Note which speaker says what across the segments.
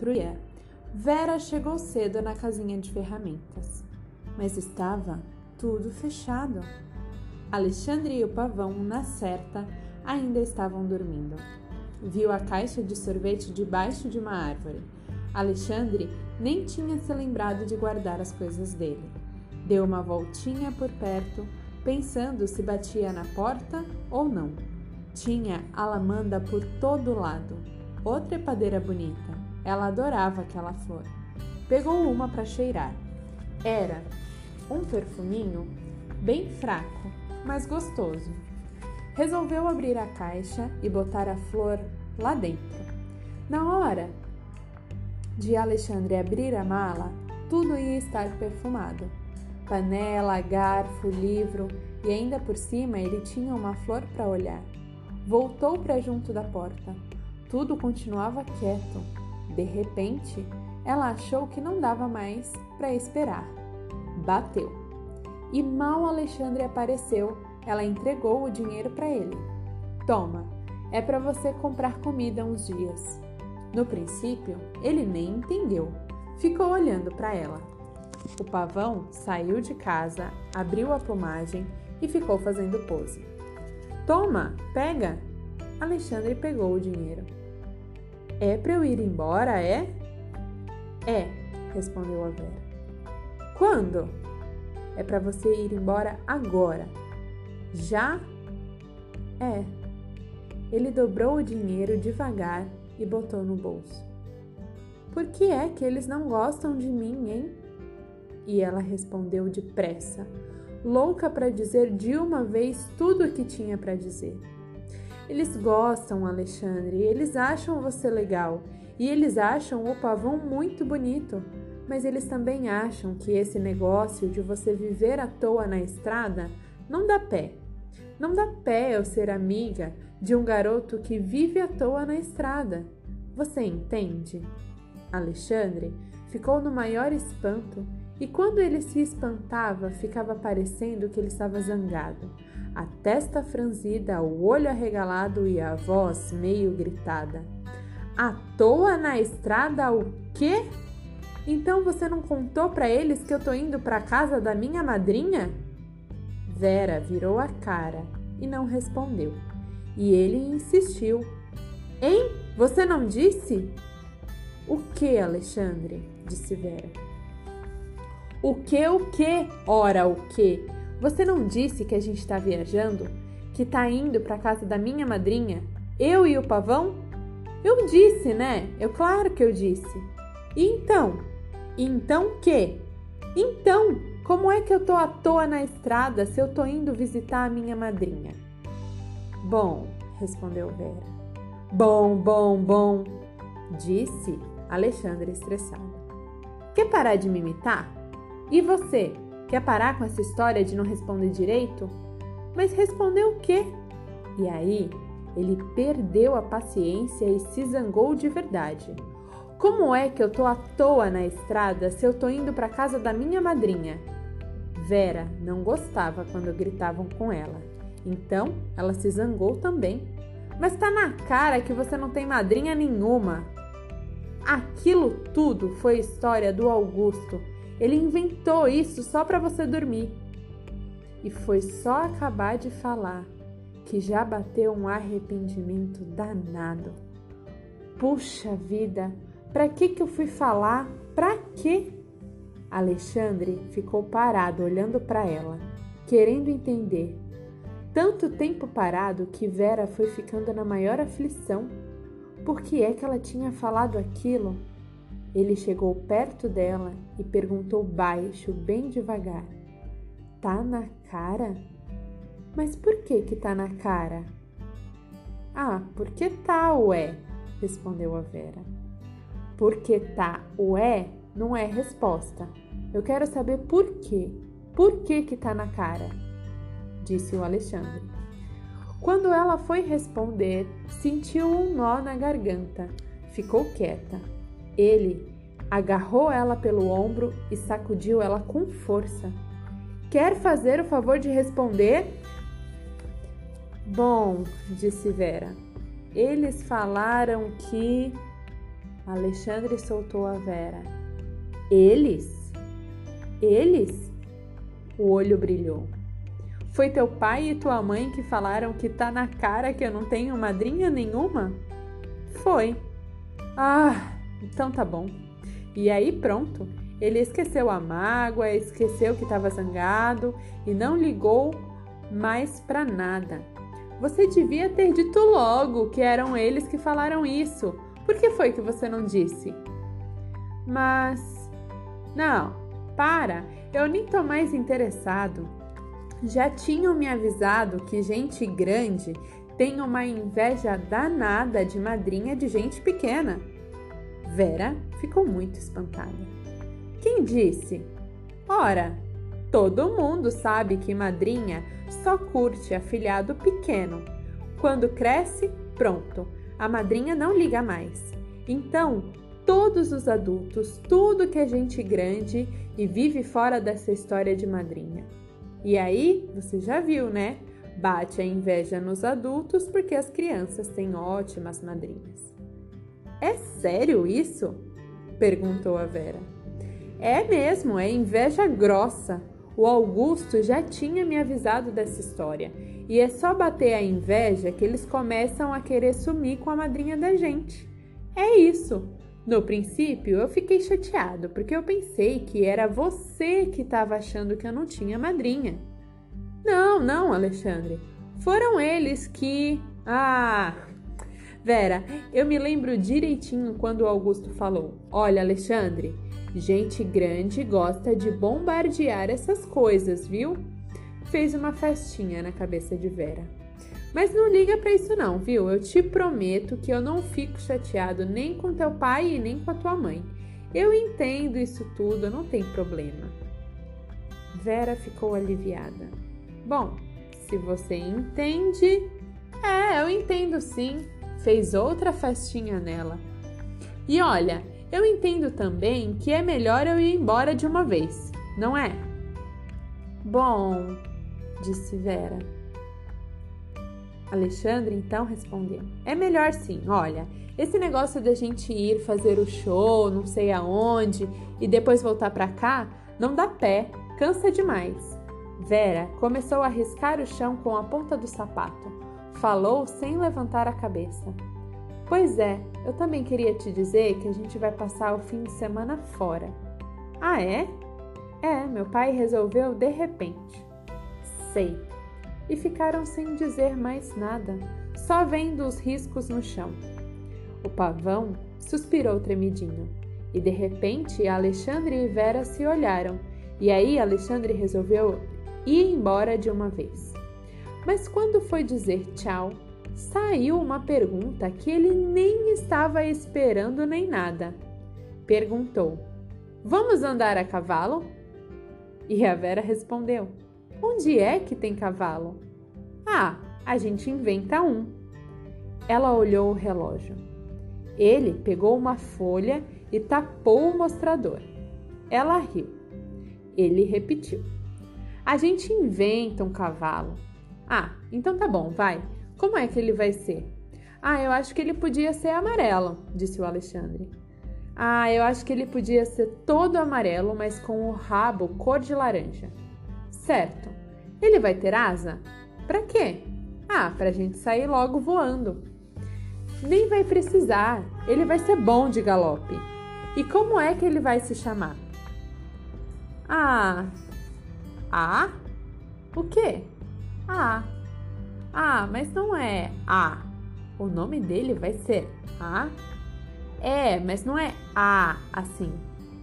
Speaker 1: outro Vera chegou cedo na casinha de ferramentas, mas estava tudo fechado. Alexandre e o pavão, na certa, ainda estavam dormindo. Viu a caixa de sorvete debaixo de uma árvore. Alexandre nem tinha se lembrado de guardar as coisas dele. Deu uma voltinha por perto, pensando se batia na porta ou não. Tinha alamanda por todo lado. Outra trepadeira bonita. Ela adorava aquela flor. Pegou uma para cheirar. Era um perfuminho bem fraco, mas gostoso. Resolveu abrir a caixa e botar a flor lá dentro. Na hora de Alexandre abrir a mala, tudo ia estar perfumado. Panela, garfo, livro e ainda por cima ele tinha uma flor para olhar. Voltou para junto da porta. Tudo continuava quieto. De repente, ela achou que não dava mais para esperar. Bateu. E mal Alexandre apareceu, ela entregou o dinheiro para ele. Toma, é para você comprar comida uns dias. No princípio, ele nem entendeu. Ficou olhando para ela. O pavão saiu de casa, abriu a plumagem e ficou fazendo pose. Toma, pega! Alexandre pegou o dinheiro. É para eu ir embora, é? É, respondeu a Vera. Quando? É para você ir embora agora. Já? É. Ele dobrou o dinheiro devagar e botou no bolso. Por que é que eles não gostam de mim, hein? E ela respondeu depressa, louca para dizer de uma vez tudo o que tinha para dizer. Eles gostam, Alexandre, eles acham você legal e eles acham o pavão muito bonito, mas eles também acham que esse negócio de você viver à toa na estrada não dá pé. Não dá pé eu ser amiga de um garoto que vive à toa na estrada. Você entende? Alexandre ficou no maior espanto e quando ele se espantava, ficava parecendo que ele estava zangado a testa franzida, o olho arregalado e a voz meio gritada. À toa na estrada o quê? Então você não contou para eles que eu tô indo para casa da minha madrinha? Vera virou a cara e não respondeu. E ele insistiu. Hein? Você não disse? O que, Alexandre? disse Vera. O que, o que? Ora, o que? Você não disse que a gente está viajando? Que está indo para casa da minha madrinha? Eu e o pavão? Eu disse, né? Eu claro que eu disse. E então? Então que? Então, como é que eu tô à toa na estrada se eu tô indo visitar a minha madrinha? Bom, respondeu Vera. Bom, bom, bom, disse Alexandre estressado. Quer parar de me imitar? E você? Quer parar com essa história de não responder direito? Mas respondeu o quê? E aí, ele perdeu a paciência e se zangou de verdade. Como é que eu tô à toa na estrada se eu tô indo para casa da minha madrinha? Vera não gostava quando gritavam com ela. Então, ela se zangou também. Mas tá na cara que você não tem madrinha nenhuma. Aquilo tudo foi história do Augusto ele inventou isso só para você dormir. E foi só acabar de falar que já bateu um arrependimento danado. Puxa vida, para que que eu fui falar? Para quê? Alexandre ficou parado olhando para ela, querendo entender. Tanto tempo parado que Vera foi ficando na maior aflição. Por que é que ela tinha falado aquilo? Ele chegou perto dela e perguntou baixo, bem devagar: Tá na cara? Mas por que que tá na cara? Ah, porque tá, ué, respondeu a Vera. Porque tá, ué, não é resposta. Eu quero saber por quê. Por que que tá na cara? Disse o Alexandre. Quando ela foi responder, sentiu um nó na garganta. Ficou quieta. Ele agarrou ela pelo ombro e sacudiu ela com força. Quer fazer o favor de responder? Bom, disse Vera. Eles falaram que. Alexandre soltou a Vera. Eles? Eles? O olho brilhou. Foi teu pai e tua mãe que falaram que tá na cara que eu não tenho madrinha nenhuma? Foi. Ah, então tá bom. E aí pronto. Ele esqueceu a mágoa, esqueceu que estava zangado e não ligou mais para nada. Você devia ter dito logo que eram eles que falaram isso. Por que foi que você não disse? Mas. Não, para, eu nem tô mais interessado. Já tinham me avisado que gente grande tem uma inveja danada de madrinha de gente pequena. Vera ficou muito espantada. Quem disse? Ora, todo mundo sabe que madrinha só curte afilhado pequeno. Quando cresce, pronto, a madrinha não liga mais. Então, todos os adultos, tudo que é gente grande e vive fora dessa história de madrinha. E aí, você já viu, né? Bate a inveja nos adultos porque as crianças têm ótimas madrinhas. É sério isso? perguntou a Vera. É mesmo, é inveja grossa. O Augusto já tinha me avisado dessa história. E é só bater a inveja que eles começam a querer sumir com a madrinha da gente. É isso. No princípio, eu fiquei chateado porque eu pensei que era você que estava achando que eu não tinha madrinha. Não, não, Alexandre. Foram eles que. Ah! Vera, eu me lembro direitinho quando o Augusto falou: Olha, Alexandre. Gente grande gosta de bombardear essas coisas, viu? Fez uma festinha na cabeça de Vera. Mas não liga para isso não, viu? Eu te prometo que eu não fico chateado nem com teu pai e nem com a tua mãe. Eu entendo isso tudo, não tem problema. Vera ficou aliviada. Bom, se você entende, é, eu entendo sim. Fez outra festinha nela. E olha, eu entendo também que é melhor eu ir embora de uma vez, não é? Bom, disse Vera. Alexandre então respondeu: É melhor sim, olha. Esse negócio da gente ir fazer o show, não sei aonde, e depois voltar para cá, não dá pé, cansa demais. Vera começou a riscar o chão com a ponta do sapato. Falou sem levantar a cabeça. Pois é, eu também queria te dizer que a gente vai passar o fim de semana fora. Ah, é? É, meu pai resolveu de repente. Sei. E ficaram sem dizer mais nada, só vendo os riscos no chão. O pavão suspirou tremidinho. E de repente Alexandre e Vera se olharam. E aí Alexandre resolveu ir embora de uma vez. Mas quando foi dizer tchau, saiu uma pergunta que ele nem estava esperando nem nada. Perguntou: Vamos andar a cavalo? E a Vera respondeu: Onde é que tem cavalo? Ah, a gente inventa um. Ela olhou o relógio. Ele pegou uma folha e tapou o mostrador. Ela riu. Ele repetiu: A gente inventa um cavalo. Ah, então tá bom, vai. Como é que ele vai ser? Ah, eu acho que ele podia ser amarelo, disse o Alexandre. Ah, eu acho que ele podia ser todo amarelo, mas com o rabo cor de laranja. Certo. Ele vai ter asa? Para quê? Ah, para a gente sair logo voando. Nem vai precisar. Ele vai ser bom de galope. E como é que ele vai se chamar? Ah. Ah? O quê? Ah. Ah, mas não é A. O nome dele vai ser A. É, mas não é A assim.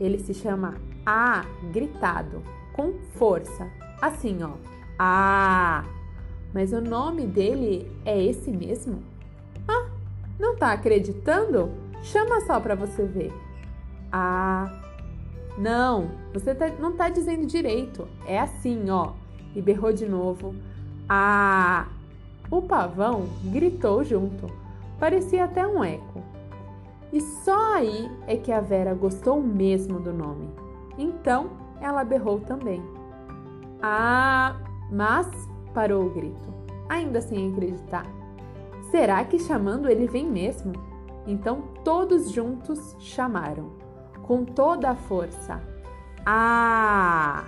Speaker 1: Ele se chama A gritado, com força. Assim, ó. A. Mas o nome dele é esse mesmo? Ah, não tá acreditando? Chama só para você ver. A. Não, você tá, não tá dizendo direito. É assim, ó. E berrou de novo. A. O pavão gritou junto, parecia até um eco. E só aí é que a Vera gostou mesmo do nome. Então ela berrou também. Ah, mas parou o grito, ainda sem acreditar. Será que chamando ele vem mesmo? Então todos juntos chamaram, com toda a força: Ah!